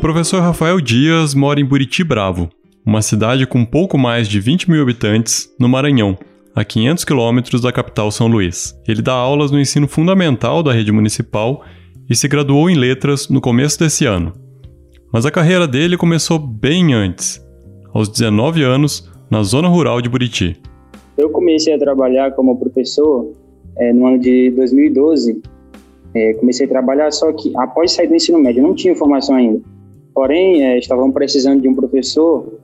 professor Rafael Dias mora em Buriti Bravo, uma cidade com pouco mais de 20 mil habitantes, no Maranhão, a 500 quilômetros da capital São Luís. Ele dá aulas no ensino fundamental da rede municipal e se graduou em letras no começo desse ano. Mas a carreira dele começou bem antes, aos 19 anos, na zona rural de Buriti. Eu comecei a trabalhar como professor é, no ano de 2012. É, comecei a trabalhar, só que após sair do ensino médio, não tinha formação ainda. Porém, é, estavam precisando de um professor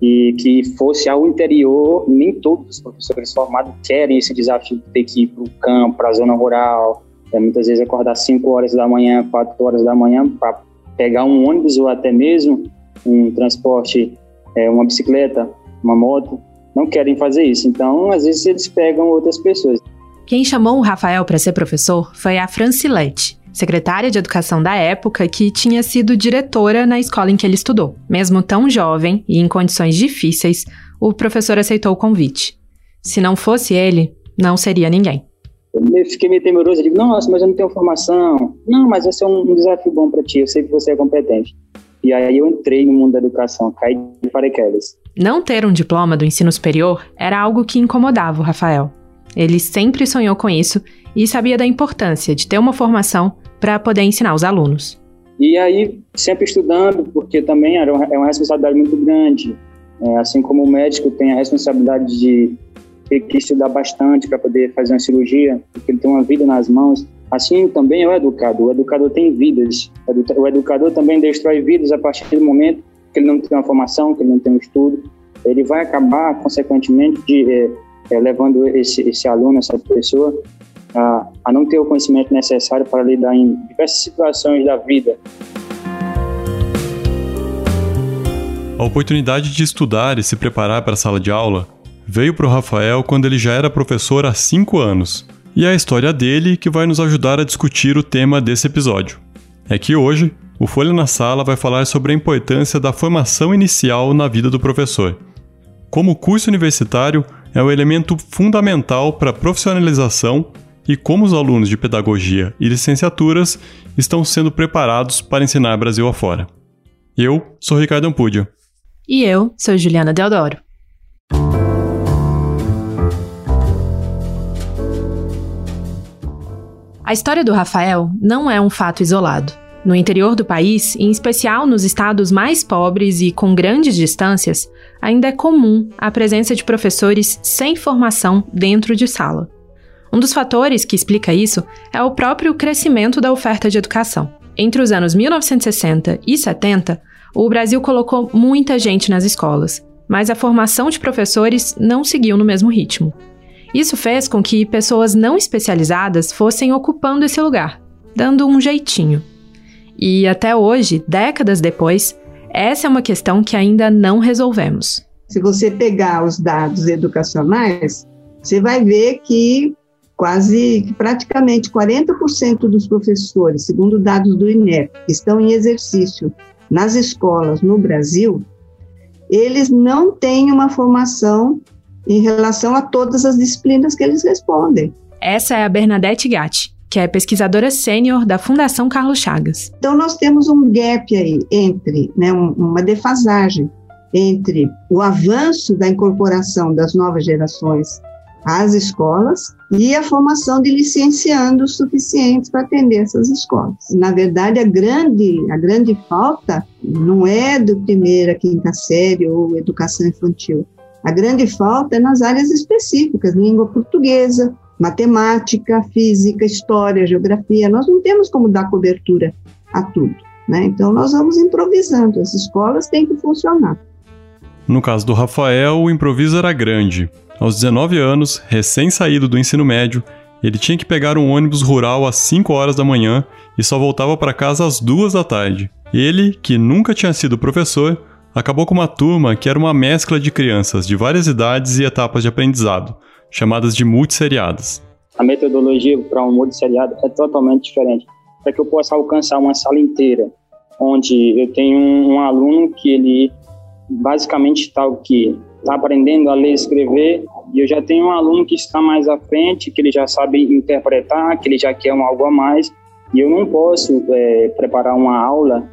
e que fosse ao interior. Nem todos os professores formados querem esse desafio de ter que ir para o campo, para a zona rural. É, muitas vezes acordar 5 horas da manhã, 4 horas da manhã para pegar um ônibus ou até mesmo um transporte, é, uma bicicleta, uma moto. Não querem fazer isso. Então, às vezes, eles pegam outras pessoas. Quem chamou o Rafael para ser professor foi a Francilete, secretária de educação da época que tinha sido diretora na escola em que ele estudou. Mesmo tão jovem e em condições difíceis, o professor aceitou o convite. Se não fosse ele, não seria ninguém. Eu fiquei meio temeroso, eu digo, nossa, mas eu não tenho formação. Não, mas esse é um desafio bom para ti, eu sei que você é competente. E aí eu entrei no mundo da educação, caí de paraquedas. Não ter um diploma do ensino superior era algo que incomodava o Rafael. Ele sempre sonhou com isso e sabia da importância de ter uma formação para poder ensinar os alunos. E aí, sempre estudando, porque também é uma responsabilidade muito grande. É, assim como o médico tem a responsabilidade de ter que estudar bastante para poder fazer uma cirurgia, porque ele tem uma vida nas mãos. Assim também é o educador. O educador tem vidas. O educador também destrói vidas a partir do momento que ele não tem uma formação, que ele não tem um estudo. Ele vai acabar, consequentemente, de, é, é, levando esse, esse aluno, essa pessoa, a, a não ter o conhecimento necessário para lidar em diversas situações da vida. A oportunidade de estudar e se preparar para a sala de aula veio para o Rafael quando ele já era professor há cinco anos. E é a história dele que vai nos ajudar a discutir o tema desse episódio. É que hoje, o Folha na Sala vai falar sobre a importância da formação inicial na vida do professor. Como o curso universitário é o elemento fundamental para a profissionalização e como os alunos de pedagogia e licenciaturas estão sendo preparados para ensinar Brasil afora. Eu sou Ricardo Ampudio. E eu sou Juliana Deodoro. A história do Rafael não é um fato isolado. No interior do país, em especial nos estados mais pobres e com grandes distâncias, ainda é comum a presença de professores sem formação dentro de sala. Um dos fatores que explica isso é o próprio crescimento da oferta de educação. Entre os anos 1960 e 70, o Brasil colocou muita gente nas escolas, mas a formação de professores não seguiu no mesmo ritmo. Isso fez com que pessoas não especializadas fossem ocupando esse lugar, dando um jeitinho. E até hoje, décadas depois, essa é uma questão que ainda não resolvemos. Se você pegar os dados educacionais, você vai ver que quase, praticamente 40% dos professores, segundo dados do INEP, que estão em exercício nas escolas no Brasil, eles não têm uma formação em relação a todas as disciplinas que eles respondem. Essa é a Bernadette Gatti, que é pesquisadora sênior da Fundação Carlos Chagas. Então, nós temos um gap aí entre, né, uma defasagem entre o avanço da incorporação das novas gerações às escolas e a formação de licenciandos suficientes para atender essas escolas. Na verdade, a grande, a grande falta não é do primeira, quinta série ou educação infantil. A grande falta é nas áreas específicas, língua portuguesa, matemática, física, história, geografia. Nós não temos como dar cobertura a tudo. Né? Então, nós vamos improvisando. As escolas têm que funcionar. No caso do Rafael, o improviso era grande. Aos 19 anos, recém-saído do ensino médio, ele tinha que pegar um ônibus rural às 5 horas da manhã e só voltava para casa às 2 da tarde. Ele, que nunca tinha sido professor, acabou com uma turma que era uma mescla de crianças de várias idades e etapas de aprendizado, chamadas de multisseriadas. A metodologia para um multisseriado é totalmente diferente. Para que eu possa alcançar uma sala inteira, onde eu tenho um, aluno que ele basicamente está o que está aprendendo a ler e escrever e eu já tenho um aluno que está mais à frente, que ele já sabe interpretar, que ele já quer um algo a mais e eu não posso é, preparar uma aula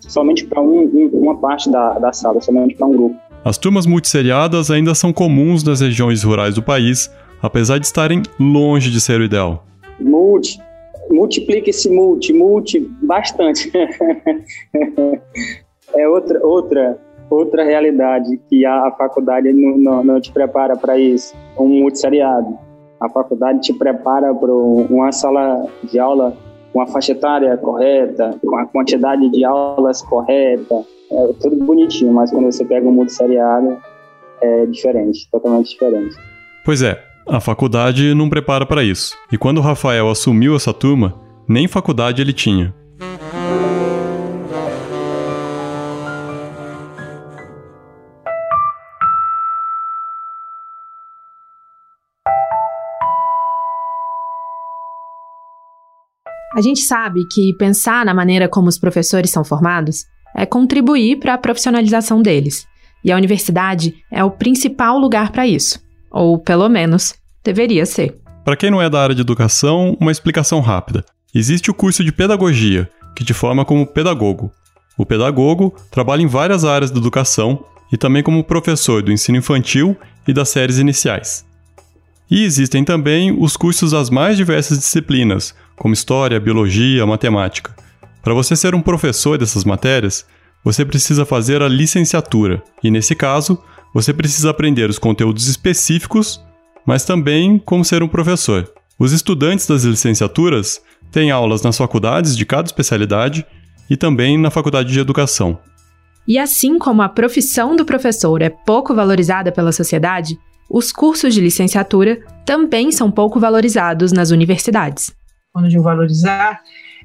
somente para um, um, uma parte da, da sala, somente para um grupo. As turmas multisseriadas ainda são comuns nas regiões rurais do país, apesar de estarem longe de ser o ideal. Multi, multiplica esse multi, multi bastante. é outra, outra, outra realidade que a, a faculdade não, não, não, te prepara para isso, um multisseriado. A faculdade te prepara para uma sala de aula com a faixa etária correta, com a quantidade de aulas correta, é tudo bonitinho, mas quando você pega um multisseriado, é diferente, totalmente diferente. Pois é, a faculdade não prepara para isso. E quando o Rafael assumiu essa turma, nem faculdade ele tinha. A gente sabe que pensar na maneira como os professores são formados é contribuir para a profissionalização deles. E a universidade é o principal lugar para isso. Ou, pelo menos, deveria ser. Para quem não é da área de educação, uma explicação rápida. Existe o curso de pedagogia, que te forma como pedagogo. O pedagogo trabalha em várias áreas da educação e também como professor do ensino infantil e das séries iniciais. E existem também os cursos das mais diversas disciplinas, como história, biologia, matemática. Para você ser um professor dessas matérias, você precisa fazer a licenciatura, e nesse caso, você precisa aprender os conteúdos específicos, mas também como ser um professor. Os estudantes das licenciaturas têm aulas nas faculdades de cada especialidade e também na faculdade de educação. E assim como a profissão do professor é pouco valorizada pela sociedade, os cursos de licenciatura também são pouco valorizados nas universidades. Quando digo valorizar,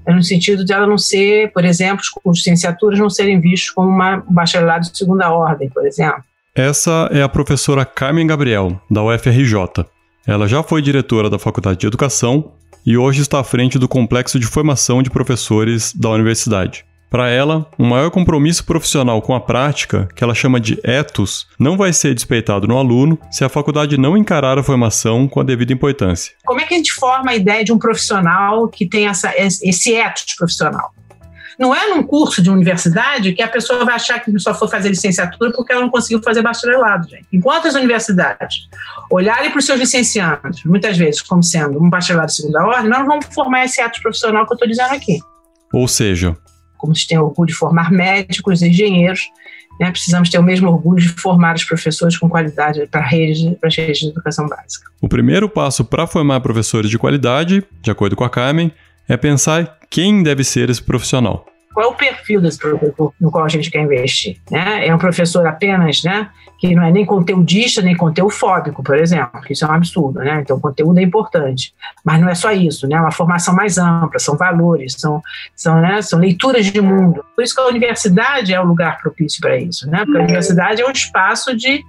é no sentido de ela não ser, por exemplo, os licenciaturas não serem vistos como uma, um bacharelado de segunda ordem, por exemplo. Essa é a professora Carmen Gabriel, da UFRJ. Ela já foi diretora da Faculdade de Educação e hoje está à frente do Complexo de Formação de Professores da universidade. Para ela, um maior compromisso profissional com a prática, que ela chama de ethos, não vai ser despeitado no aluno se a faculdade não encarar a formação com a devida importância. Como é que a gente forma a ideia de um profissional que tem essa, esse ethos profissional? Não é num curso de universidade que a pessoa vai achar que só foi fazer licenciatura porque ela não conseguiu fazer bacharelado, gente. Enquanto as universidades olharem para os seus licenciados, muitas vezes como sendo um bacharelado de segunda ordem, nós não vamos formar esse ato profissional que eu estou dizendo aqui. Ou seja, como se tem orgulho de formar médicos, engenheiros, né, precisamos ter o mesmo orgulho de formar os professores com qualidade para, rede, para as redes de educação básica. O primeiro passo para formar professores de qualidade, de acordo com a Carmen, é pensar quem deve ser esse profissional qual é o perfil desse professor no qual a gente quer investir. Né? É um professor apenas né, que não é nem conteudista, nem conteufóbico, por exemplo. Isso é um absurdo, né? Então, o conteúdo é importante. Mas não é só isso, né? É uma formação mais ampla, são valores, são, são, né, são leituras de mundo. Por isso que a universidade é o lugar propício para isso, né? Porque a universidade é um espaço de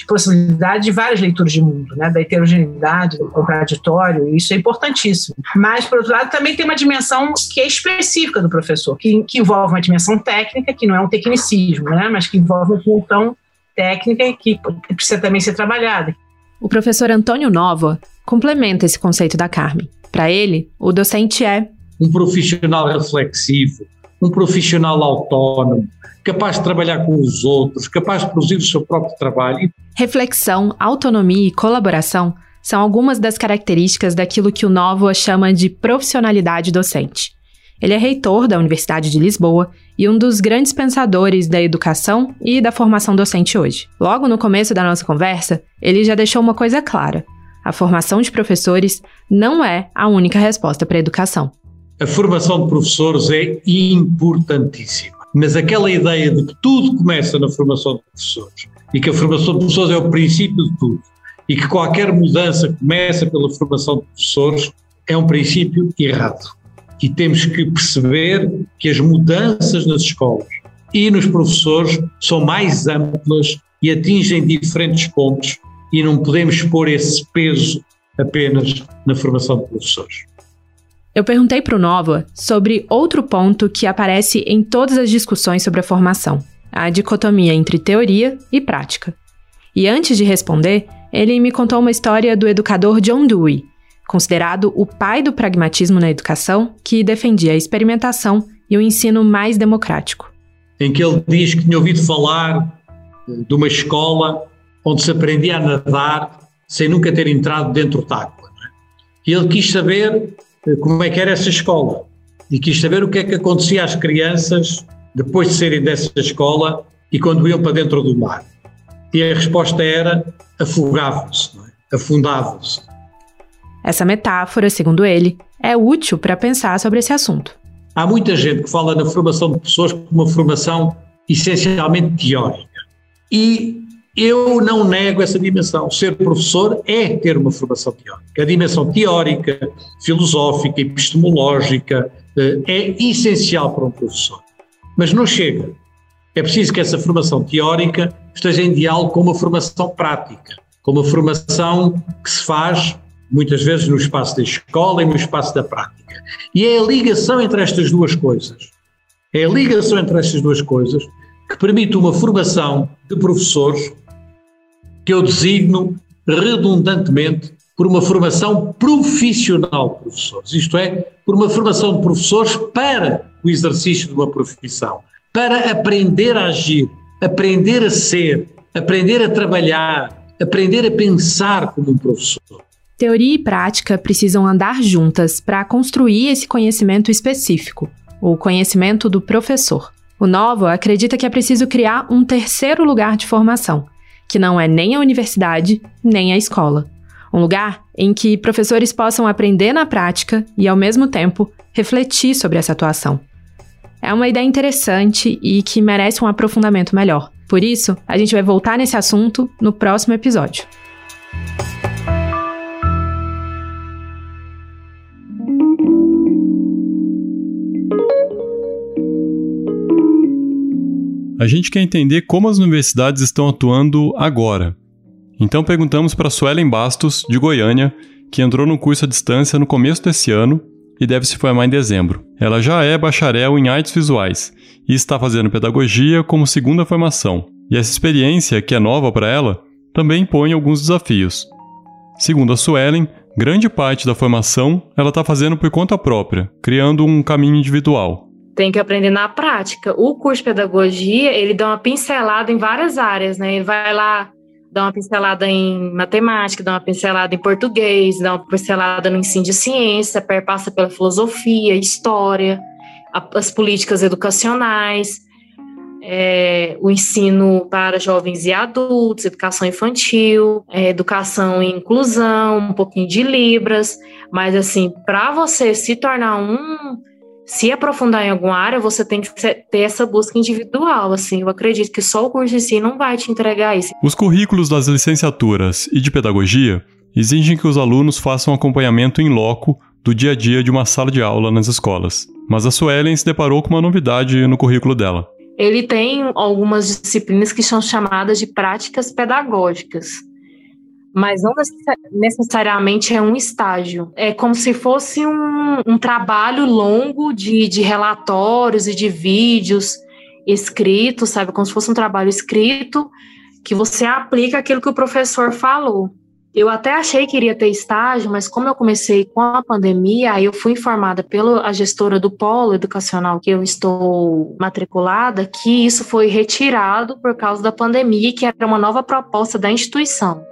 de possibilidade de várias leituras de mundo, né, da heterogeneidade, do contraditório, e isso é importantíssimo. Mas, por outro lado, também tem uma dimensão que é específica do professor, que, que envolve uma dimensão técnica, que não é um tecnicismo, né, mas que envolve uma função técnica que precisa também ser trabalhada. O professor Antônio Nova complementa esse conceito da Carmen. Para ele, o docente é um profissional reflexivo, um profissional autónomo, capaz de trabalhar com os outros, capaz de produzir o seu próprio trabalho. Reflexão, autonomia e colaboração são algumas das características daquilo que o Novo chama de profissionalidade docente. Ele é reitor da Universidade de Lisboa e um dos grandes pensadores da educação e da formação docente hoje. Logo no começo da nossa conversa, ele já deixou uma coisa clara: a formação de professores não é a única resposta para a educação. A formação de professores é importantíssima mas aquela ideia de que tudo começa na formação de professores e que a formação de professores é o princípio de tudo e que qualquer mudança começa pela formação de professores é um princípio errado. E temos que perceber que as mudanças nas escolas e nos professores são mais amplas e atingem diferentes pontos e não podemos pôr esse peso apenas na formação de professores. Eu perguntei para o Nova sobre outro ponto que aparece em todas as discussões sobre a formação: a dicotomia entre teoria e prática. E antes de responder, ele me contou uma história do educador John Dewey, considerado o pai do pragmatismo na educação, que defendia a experimentação e o ensino mais democrático. em que ele diz que tinha ouvido falar eh, de uma escola onde se aprendia a nadar sem nunca ter entrado dentro d'água. É? E ele quis saber como é que era essa escola e quis saber o que é que acontecia às crianças depois de saírem dessa escola e quando iam para dentro do mar. E a resposta era afogavam-se, é? afundavam-se. Essa metáfora, segundo ele, é útil para pensar sobre esse assunto. Há muita gente que fala na formação de pessoas como uma formação essencialmente teórica. E eu não nego essa dimensão. Ser professor é ter uma formação teórica. A dimensão teórica, filosófica, epistemológica eh, é essencial para um professor. Mas não chega. É preciso que essa formação teórica esteja em diálogo com uma formação prática, com uma formação que se faz muitas vezes no espaço da escola e no espaço da prática. E é a ligação entre estas duas coisas. É a ligação entre estas duas coisas que permite uma formação de professores que eu designo redundantemente por uma formação profissional de professores, isto é, por uma formação de professores para o exercício de uma profissão, para aprender a agir, aprender a ser, aprender a trabalhar, aprender a pensar como um professor. Teoria e prática precisam andar juntas para construir esse conhecimento específico, o conhecimento do professor. O Novo acredita que é preciso criar um terceiro lugar de formação, que não é nem a universidade, nem a escola. Um lugar em que professores possam aprender na prática e, ao mesmo tempo, refletir sobre essa atuação. É uma ideia interessante e que merece um aprofundamento melhor. Por isso, a gente vai voltar nesse assunto no próximo episódio. A gente quer entender como as universidades estão atuando agora. Então perguntamos para Suelen Bastos, de Goiânia, que entrou no curso à distância no começo desse ano e deve se formar em dezembro. Ela já é bacharel em artes visuais e está fazendo pedagogia como segunda formação. E essa experiência, que é nova para ela, também impõe alguns desafios. Segundo a Suelen, grande parte da formação ela está fazendo por conta própria, criando um caminho individual tem que aprender na prática. O curso de pedagogia, ele dá uma pincelada em várias áreas, né? Ele vai lá dá uma pincelada em matemática, dá uma pincelada em português, dá uma pincelada no ensino de ciência, perpassa pela filosofia, história, as políticas educacionais, é, o ensino para jovens e adultos, educação infantil, é, educação e inclusão, um pouquinho de Libras, mas assim, para você se tornar um se aprofundar em alguma área, você tem que ter essa busca individual, assim. Eu acredito que só o curso em si não vai te entregar isso. Os currículos das licenciaturas e de pedagogia exigem que os alunos façam acompanhamento em loco do dia a dia de uma sala de aula nas escolas. Mas a Suelen se deparou com uma novidade no currículo dela. Ele tem algumas disciplinas que são chamadas de práticas pedagógicas mas não necessariamente é um estágio. É como se fosse um, um trabalho longo de, de relatórios e de vídeos escritos, sabe? Como se fosse um trabalho escrito que você aplica aquilo que o professor falou. Eu até achei que iria ter estágio, mas como eu comecei com a pandemia, aí eu fui informada pela gestora do polo educacional que eu estou matriculada que isso foi retirado por causa da pandemia, que era uma nova proposta da instituição.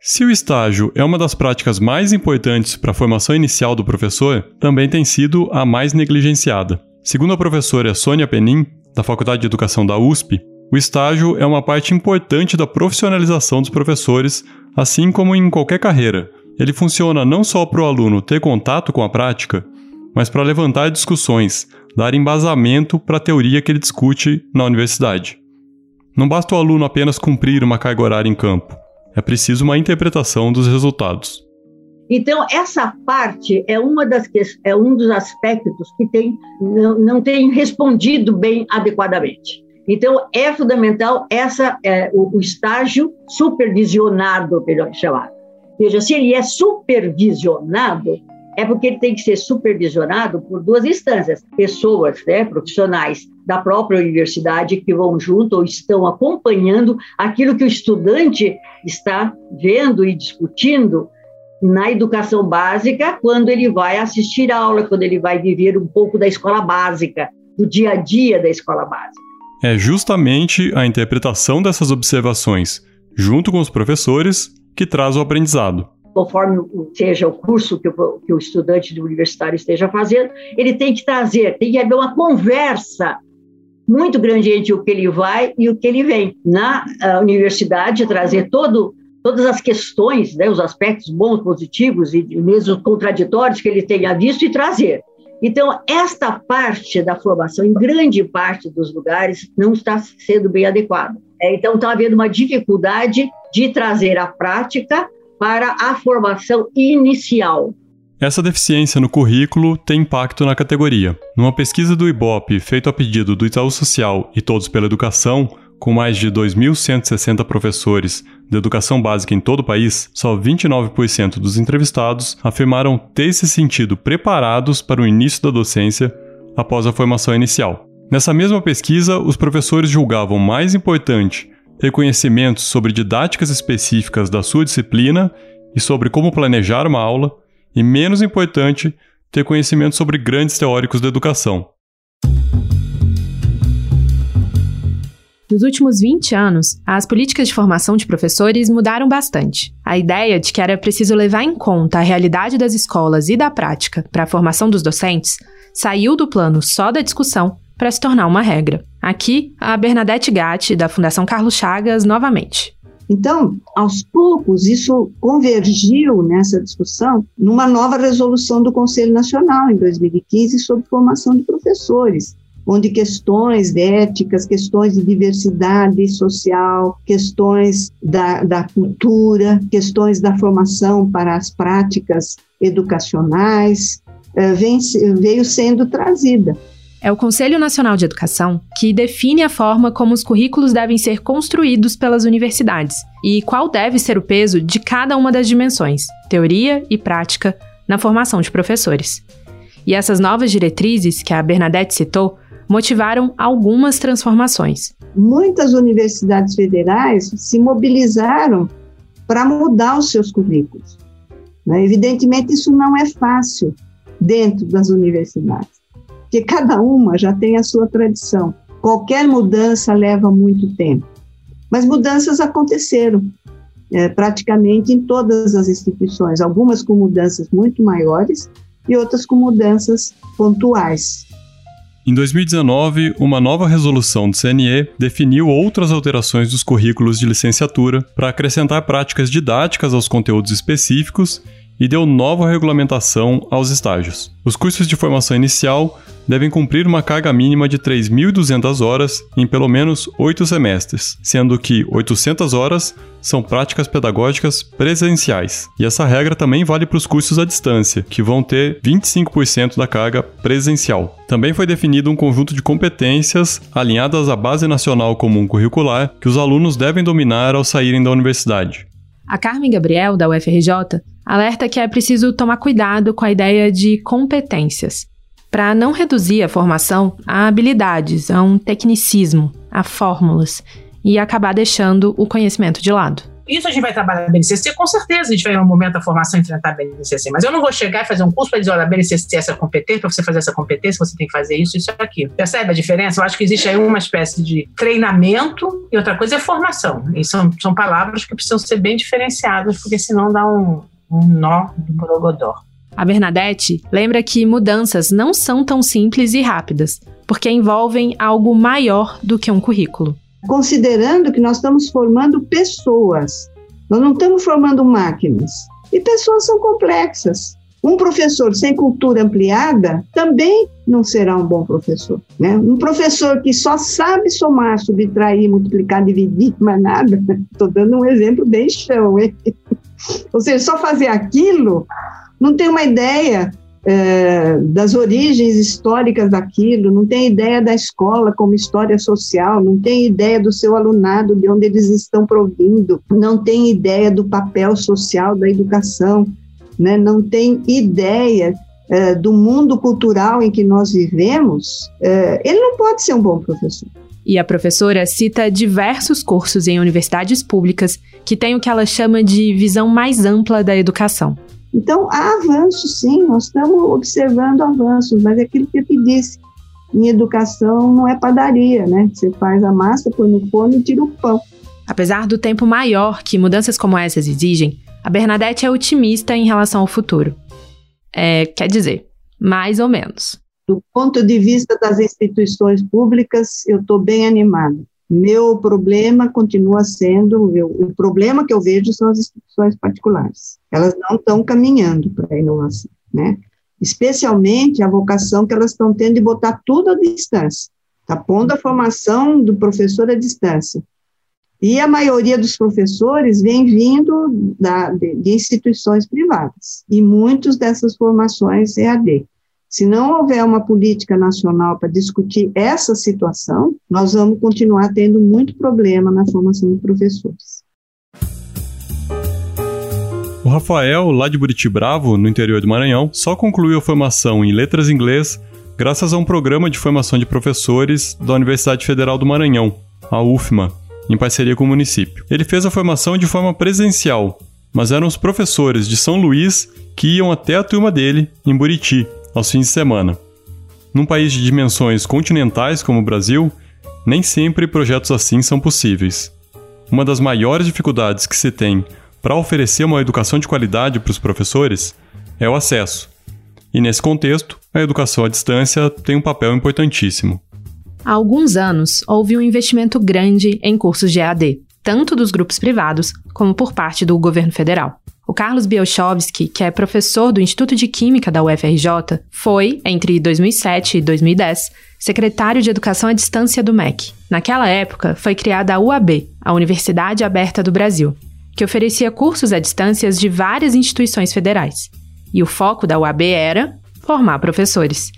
Se o estágio é uma das práticas mais importantes para a formação inicial do professor, também tem sido a mais negligenciada. Segundo a professora Sônia Penin, da Faculdade de Educação da USP, o estágio é uma parte importante da profissionalização dos professores, assim como em qualquer carreira. Ele funciona não só para o aluno ter contato com a prática, mas para levantar discussões, dar embasamento para a teoria que ele discute na universidade. Não basta o aluno apenas cumprir uma carga horária em campo. É preciso uma interpretação dos resultados. Então, essa parte é, uma das, é um dos aspectos que tem, não, não tem respondido bem adequadamente. Então, é fundamental essa, é, o, o estágio supervisionado, melhor chamar. Veja, se ele é supervisionado, é porque ele tem que ser supervisionado por duas instâncias, pessoas, né, profissionais da própria universidade que vão junto ou estão acompanhando aquilo que o estudante está vendo e discutindo na educação básica, quando ele vai assistir aula, quando ele vai viver um pouco da escola básica, do dia a dia da escola básica. É justamente a interpretação dessas observações, junto com os professores, que traz o aprendizado conforme seja o curso que o, que o estudante universitário esteja fazendo, ele tem que trazer, tem que haver uma conversa muito grande entre o que ele vai e o que ele vem. Na uh, universidade, trazer todo, todas as questões, né, os aspectos bons, positivos e mesmo contraditórios que ele tenha visto e trazer. Então, esta parte da formação, em grande parte dos lugares, não está sendo bem adequada. É, então, está havendo uma dificuldade de trazer a prática para a formação inicial. Essa deficiência no currículo tem impacto na categoria. Numa pesquisa do IBOP feita a pedido do Itaú Social e Todos pela Educação, com mais de 2.160 professores de educação básica em todo o país, só 29% dos entrevistados afirmaram ter se sentido preparados para o início da docência após a formação inicial. Nessa mesma pesquisa, os professores julgavam mais importante ter conhecimentos sobre didáticas específicas da sua disciplina e sobre como planejar uma aula, e menos importante, ter conhecimento sobre grandes teóricos da educação. Nos últimos 20 anos, as políticas de formação de professores mudaram bastante. A ideia de que era preciso levar em conta a realidade das escolas e da prática para a formação dos docentes saiu do plano só da discussão para se tornar uma regra. Aqui, a Bernadette Gatti, da Fundação Carlos Chagas, novamente. Então, aos poucos, isso convergiu nessa discussão numa nova resolução do Conselho Nacional, em 2015, sobre formação de professores, onde questões éticas, questões de diversidade social, questões da, da cultura, questões da formação para as práticas educacionais, eh, vem, veio sendo trazida. É o Conselho Nacional de Educação que define a forma como os currículos devem ser construídos pelas universidades e qual deve ser o peso de cada uma das dimensões, teoria e prática, na formação de professores. E essas novas diretrizes que a Bernadette citou motivaram algumas transformações. Muitas universidades federais se mobilizaram para mudar os seus currículos. Né? Evidentemente, isso não é fácil dentro das universidades porque cada uma já tem a sua tradição. Qualquer mudança leva muito tempo. Mas mudanças aconteceram é, praticamente em todas as instituições, algumas com mudanças muito maiores e outras com mudanças pontuais. Em 2019, uma nova resolução do CNE definiu outras alterações dos currículos de licenciatura para acrescentar práticas didáticas aos conteúdos específicos e deu nova regulamentação aos estágios. Os cursos de formação inicial devem cumprir uma carga mínima de 3.200 horas em pelo menos oito semestres, sendo que 800 horas são práticas pedagógicas presenciais. E essa regra também vale para os cursos à distância, que vão ter 25% da carga presencial. Também foi definido um conjunto de competências alinhadas à Base Nacional Comum Curricular que os alunos devem dominar ao saírem da universidade. A Carmen Gabriel, da UFRJ, alerta que é preciso tomar cuidado com a ideia de competências, para não reduzir a formação a habilidades, a um tecnicismo, a fórmulas, e acabar deixando o conhecimento de lado. Isso a gente vai trabalhar na BNCC, com certeza a gente vai em um momento da formação enfrentar a BNCC, mas eu não vou chegar e fazer um curso para dizer, olha, a BNCC é essa competência, para você fazer essa competência, você tem que fazer isso, isso e aquilo. Percebe a diferença? Eu acho que existe aí uma espécie de treinamento e outra coisa é formação. E são, são palavras que precisam ser bem diferenciadas, porque senão dá um, um nó do borogodó. A Bernadette lembra que mudanças não são tão simples e rápidas, porque envolvem algo maior do que um currículo considerando que nós estamos formando pessoas, nós não estamos formando máquinas. E pessoas são complexas. Um professor sem cultura ampliada também não será um bom professor. Né? Um professor que só sabe somar, subtrair, multiplicar, dividir, mas nada. Estou dando um exemplo bem chão. Hein? Ou seja, só fazer aquilo, não tem uma ideia é, das origens históricas daquilo, não tem ideia da escola como história social, não tem ideia do seu alunado, de onde eles estão provindo, não tem ideia do papel social da educação, né? não tem ideia é, do mundo cultural em que nós vivemos, é, ele não pode ser um bom professor. E a professora cita diversos cursos em universidades públicas que têm o que ela chama de visão mais ampla da educação. Então, há avanços, sim, nós estamos observando avanços, mas é aquilo que eu te disse, em educação não é padaria, né? Você faz a massa, põe no forno e tira o pão. Apesar do tempo maior que mudanças como essas exigem, a Bernadette é otimista em relação ao futuro. É, quer dizer, mais ou menos. Do ponto de vista das instituições públicas, eu estou bem animada. Meu problema continua sendo, o problema que eu vejo são as instituições particulares. Elas não estão caminhando para a inovação, né? Especialmente a vocação que elas estão tendo de botar tudo à distância. Está pondo a formação do professor à distância. E a maioria dos professores vem vindo da, de, de instituições privadas, e muitas dessas formações EAD. Se não houver uma política nacional para discutir essa situação, nós vamos continuar tendo muito problema na formação de professores. O Rafael, lá de Buriti Bravo, no interior do Maranhão, só concluiu a formação em letras inglês graças a um programa de formação de professores da Universidade Federal do Maranhão, a UFMA, em parceria com o município. Ele fez a formação de forma presencial, mas eram os professores de São Luís que iam até a turma dele, em Buriti, aos fins de semana. Num país de dimensões continentais como o Brasil, nem sempre projetos assim são possíveis. Uma das maiores dificuldades que se tem para oferecer uma educação de qualidade para os professores é o acesso. E nesse contexto, a educação à distância tem um papel importantíssimo. Há alguns anos, houve um investimento grande em cursos de EAD, tanto dos grupos privados como por parte do governo federal. O Carlos Bielchowski, que é professor do Instituto de Química da UFRJ, foi, entre 2007 e 2010, secretário de Educação à Distância do MEC. Naquela época, foi criada a UAB, a Universidade Aberta do Brasil, que oferecia cursos à distância de várias instituições federais. E o foco da UAB era formar professores,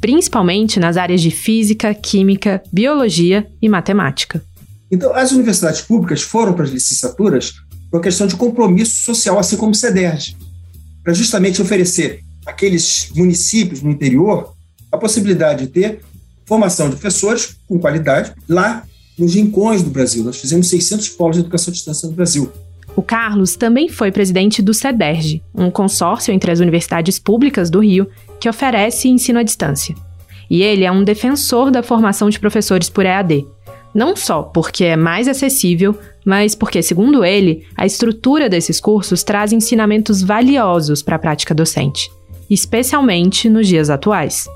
principalmente nas áreas de física, química, biologia e matemática. Então, as universidades públicas foram para as licenciaturas por uma questão de compromisso social, assim como o CEDERJ, para justamente oferecer àqueles municípios no interior a possibilidade de ter formação de professores com qualidade lá nos rincões do Brasil. Nós fizemos 600 polos de educação à distância no Brasil. O Carlos também foi presidente do CEDERJ, um consórcio entre as universidades públicas do Rio que oferece ensino à distância. E ele é um defensor da formação de professores por EAD, não só porque é mais acessível, mas porque, segundo ele, a estrutura desses cursos traz ensinamentos valiosos para a prática docente, especialmente nos dias atuais.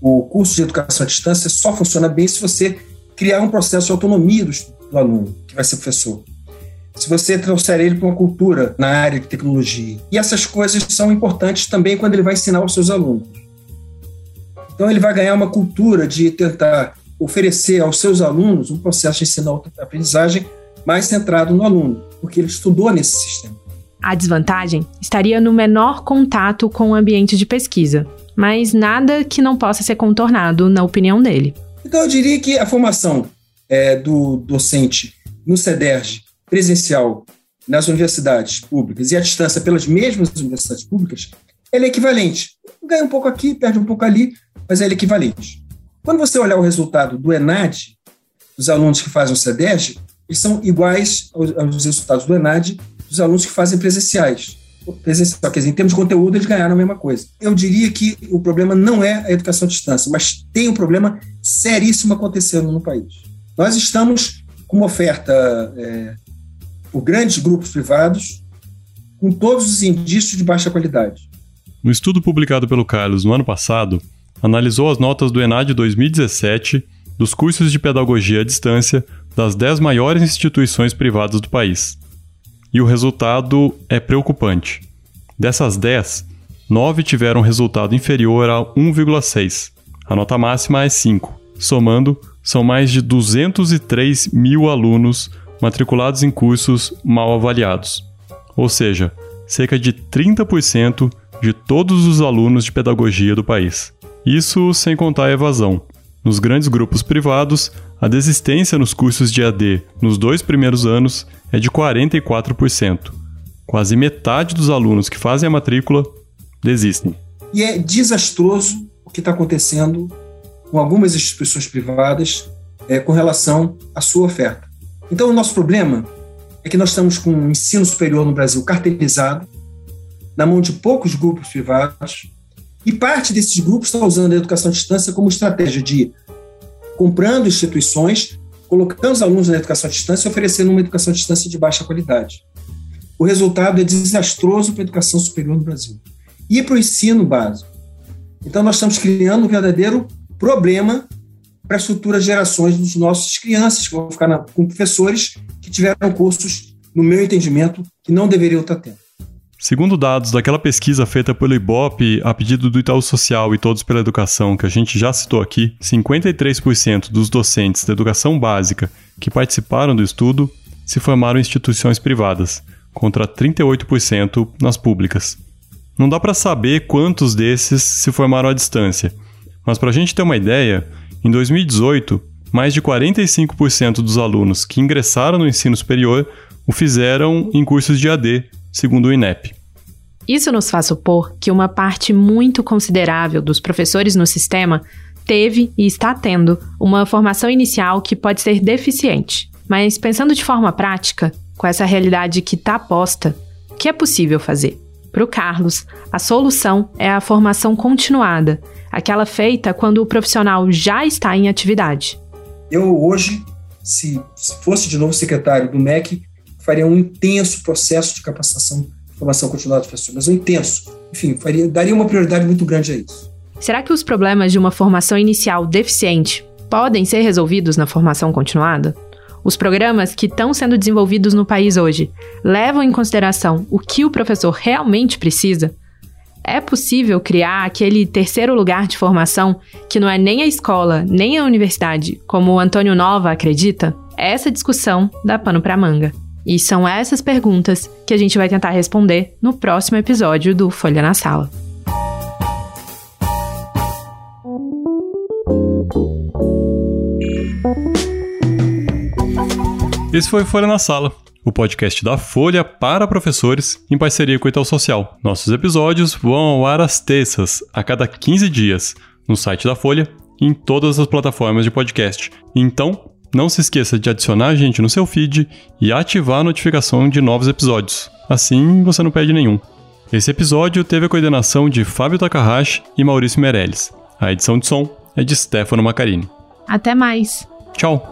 O curso de educação à distância só funciona bem se você criar um processo de autonomia do, do aluno, que vai ser professor. Se você trouxer ele para uma cultura na área de tecnologia. E essas coisas são importantes também quando ele vai ensinar aos seus alunos. Então, ele vai ganhar uma cultura de tentar oferecer aos seus alunos um processo de ensino-aprendizagem mais centrado no aluno, porque ele estudou nesse sistema. A desvantagem estaria no menor contato com o ambiente de pesquisa, mas nada que não possa ser contornado, na opinião dele. Então, eu diria que a formação é, do docente no CEDERJ presencial nas universidades públicas e à distância pelas mesmas universidades públicas, ela é equivalente. Ganha um pouco aqui, perde um pouco ali, mas ela é equivalente. Quando você olhar o resultado do ENAD, dos alunos que fazem o CEDERJ, eles são iguais aos, aos resultados do ENAD dos alunos que fazem presenciais. Presencial, quer dizer, em termos de conteúdo, eles ganharam a mesma coisa. Eu diria que o problema não é a educação à distância, mas tem um problema seríssimo acontecendo no país. Nós estamos com uma oferta é, por grandes grupos privados, com todos os indícios de baixa qualidade. No estudo publicado pelo Carlos no ano passado, analisou as notas do ENAD 2017 dos cursos de pedagogia à distância das 10 maiores instituições privadas do país. E o resultado é preocupante. Dessas 10, 9 tiveram resultado inferior a 1,6. A nota máxima é 5. Somando, são mais de 203 mil alunos matriculados em cursos mal avaliados. Ou seja, cerca de 30% de todos os alunos de pedagogia do país. Isso sem contar a evasão. Nos grandes grupos privados, a desistência nos cursos de AD nos dois primeiros anos é de 44%. Quase metade dos alunos que fazem a matrícula desistem. E é desastroso o que está acontecendo com algumas instituições privadas é, com relação à sua oferta. Então, o nosso problema é que nós estamos com o ensino superior no Brasil cartelizado, na mão de poucos grupos privados, e parte desses grupos está usando a educação à distância como estratégia de comprando instituições, colocando os alunos na educação à distância e oferecendo uma educação à distância de baixa qualidade. O resultado é desastroso para a educação superior no Brasil e para o ensino básico. Então, nós estamos criando um verdadeiro problema para as futuras gerações dos nossos crianças, que vão ficar na, com professores que tiveram cursos, no meu entendimento, que não deveriam estar tendo. Segundo dados daquela pesquisa feita pelo IBOP a pedido do Itaú Social e Todos pela Educação, que a gente já citou aqui, 53% dos docentes da educação básica que participaram do estudo se formaram em instituições privadas, contra 38% nas públicas. Não dá para saber quantos desses se formaram à distância, mas para a gente ter uma ideia, em 2018, mais de 45% dos alunos que ingressaram no ensino superior o fizeram em cursos de AD, segundo o INEP. Isso nos faz supor que uma parte muito considerável dos professores no sistema teve e está tendo uma formação inicial que pode ser deficiente. Mas pensando de forma prática, com essa realidade que está posta, o que é possível fazer? Para o Carlos, a solução é a formação continuada, aquela feita quando o profissional já está em atividade. Eu hoje, se, fosse de novo secretário do MEC, faria um intenso processo de capacitação formação continuada de professores, mas um intenso. Enfim, faria, daria uma prioridade muito grande a isso. Será que os problemas de uma formação inicial deficiente podem ser resolvidos na formação continuada? Os programas que estão sendo desenvolvidos no país hoje levam em consideração o que o professor realmente precisa? É possível criar aquele terceiro lugar de formação que não é nem a escola, nem a universidade, como o Antônio Nova acredita? Essa discussão dá pano para manga. E são essas perguntas que a gente vai tentar responder no próximo episódio do Folha na Sala. Esse foi Folha na Sala, o podcast da Folha para professores em parceria com o Itaú Social. Nossos episódios vão ao ar às terças, a cada 15 dias, no site da Folha e em todas as plataformas de podcast. Então, não se esqueça de adicionar a gente no seu feed e ativar a notificação de novos episódios. Assim você não perde nenhum. Esse episódio teve a coordenação de Fábio Takahashi e Maurício Meirelles. A edição de som é de Stefano Macarini. Até mais. Tchau.